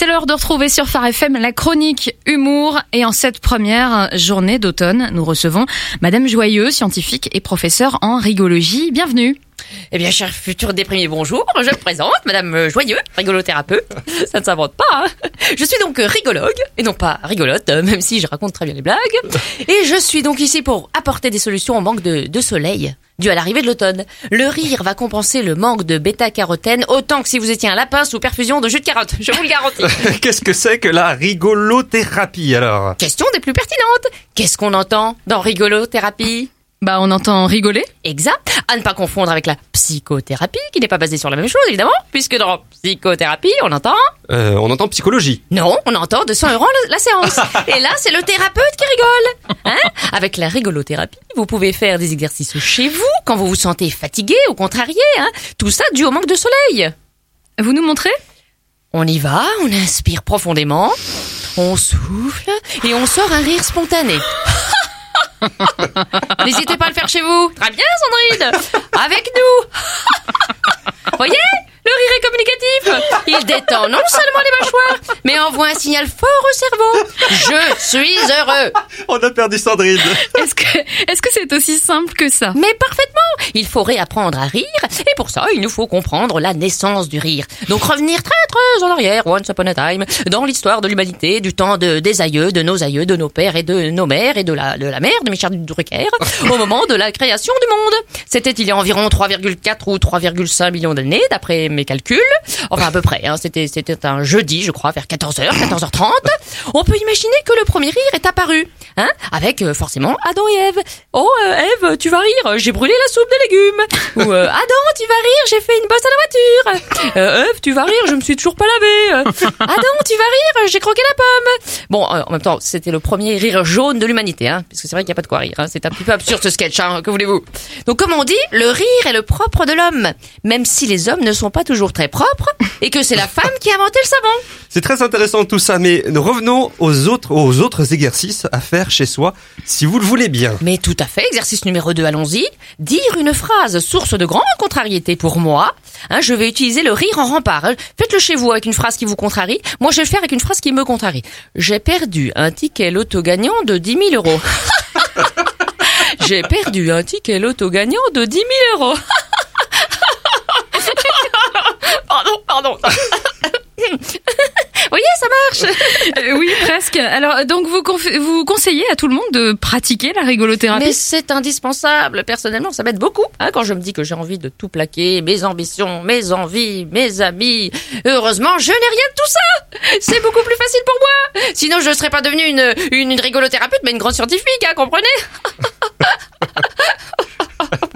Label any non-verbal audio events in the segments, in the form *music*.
C'est l'heure de retrouver sur Phare FM la chronique humour. Et en cette première journée d'automne, nous recevons Madame Joyeux, scientifique et professeure en rigologie. Bienvenue. Eh bien, cher futur déprimé, bonjour. Je me présente, Madame Joyeux, rigolothérapeute. *laughs* Ça ne s'invente pas. hein. Je suis donc rigologue, et non pas rigolote, euh, même si je raconte très bien les blagues. *laughs* Et je suis donc ici pour apporter des solutions au manque de, de soleil dû à l'arrivée de l'automne. Le rire va compenser le manque de bêta-carotène autant que si vous étiez un lapin sous perfusion de jus de carotte. Je vous le garantis. *laughs* Qu'est-ce que c'est que la rigolothérapie alors? Question des plus pertinentes. Qu'est-ce qu'on entend dans rigolothérapie? Bah, on entend rigoler. Exact. À ne pas confondre avec la psychothérapie, qui n'est pas basée sur la même chose, évidemment, puisque dans psychothérapie, on entend... Euh, On entend psychologie. Non, on entend 200 euros la, la séance. *laughs* Et là, c'est le thérapeute qui rigole. Hein avec la rigolothérapie, vous pouvez faire des exercices chez vous, quand vous vous sentez fatigué ou contrarié. Hein Tout ça dû au manque de soleil. Vous nous montrez? On y va, on inspire profondément, on souffle et on sort un rire spontané. N'hésitez pas à le faire chez vous. Très bien, Sandrine. Avec nous. *laughs* Voyez le rire est communicatif. Il détend non seulement les mâchoires, mais envoie un signal fort au cerveau. Je suis heureux. *laughs* On a perdu Sandrine. Est-ce que est-ce que c'est aussi simple que ça? Mais parfaitement Il faut réapprendre à rire, et pour ça, il nous faut comprendre la naissance du rire. Donc revenir très très en arrière, once upon a time, dans l'histoire de l'humanité, du temps de, des aïeux, de nos aïeux, de nos pères et de nos mères, et de la, de la mère de Michel Drucker, au moment de la création du monde. C'était il y a environ 3,4 ou 3,5 millions d'années, d'après mes calculs. Enfin, à peu près, hein. C'était, c'était un jeudi, je crois, vers 14h, 14h30. On peut imaginer que le premier rire est apparu, hein, avec euh, forcément Adam et Ève. Oh, euh, Ève, tu vas rire, j'ai brûlé la soupe de légumes. Ou euh, *laughs* Adam, tu vas rire, j'ai fait une bosse à la voiture. Euh, Ève, tu vas rire, je me suis toujours pas lavé. Euh, *laughs* Adam, tu vas rire, j'ai croqué la pomme. Bon, euh, en même temps, c'était le premier rire jaune de l'humanité, hein, puisque c'est vrai qu'il n'y a pas de quoi rire. Hein, c'est un petit peu absurde ce sketch, hein, que voulez-vous Donc, comme on dit, le rire est le propre de l'homme, même si les hommes ne sont pas toujours très propres, et que c'est la femme qui a inventé le savon. C'est très intéressant tout ça, mais revenons aux autres, aux autres exercices à faire chez soi, si vous le voulez bien. Mais tout à fait, exercice numéro 2, allons-y. Dire une phrase source de grande contrariété pour moi. Hein, je vais utiliser le rire en rempart. hein. Faites-le chez vous avec une phrase qui vous contrarie. Moi, je vais le faire avec une phrase qui me contrarie. J'ai perdu un ticket loto gagnant de 10 000 euros. *laughs* J'ai perdu un ticket loto gagnant de 10 000 euros. *laughs* pardon, pardon. Vous voyez, ça marche. Euh, Oui, Alors donc vous vous conseillez à tout le monde de pratiquer la rigolothérapie? Mais c'est indispensable. Personnellement, ça m'aide beaucoup. Hein, quand je me dis que j'ai envie de tout plaquer, mes ambitions, mes envies, mes amis. Heureusement, je n'ai rien de tout ça. C'est beaucoup plus facile pour moi. Sinon, je ne serais pas devenue une, une, une rigolothérapeute, mais une grande scientifique, hein, comprenez? *laughs*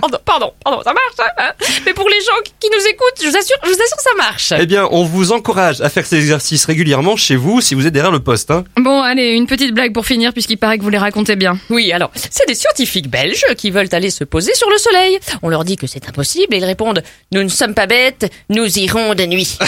Pardon, pardon, pardon, ça marche. Hein mais pour les gens qui- qui nous écoutent, je vous assure, je vous assure, ça marche. Eh bien, on vous encourage à faire ces exercices régulièrement chez vous, si vous êtes derrière le poste. Hein. Bon, allez, une petite blague pour finir puisqu'il paraît que vous les racontez bien. Oui, alors, c'est des scientifiques belges qui veulent aller se poser sur le soleil. On leur dit que c'est impossible et ils répondent Nous ne sommes pas bêtes, nous irons de nuit. *laughs*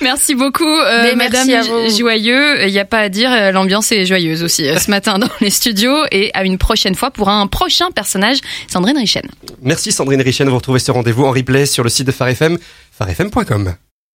Merci beaucoup, euh, Mais Madame Joyeux. Il n'y a pas à dire, euh, l'ambiance est joyeuse aussi euh, ce *laughs* matin dans les studios. Et à une prochaine fois pour un prochain personnage, Sandrine Richen. Merci Sandrine Richen, vous retrouvez ce rendez-vous en replay sur le site de Phare FM, pharefm.com.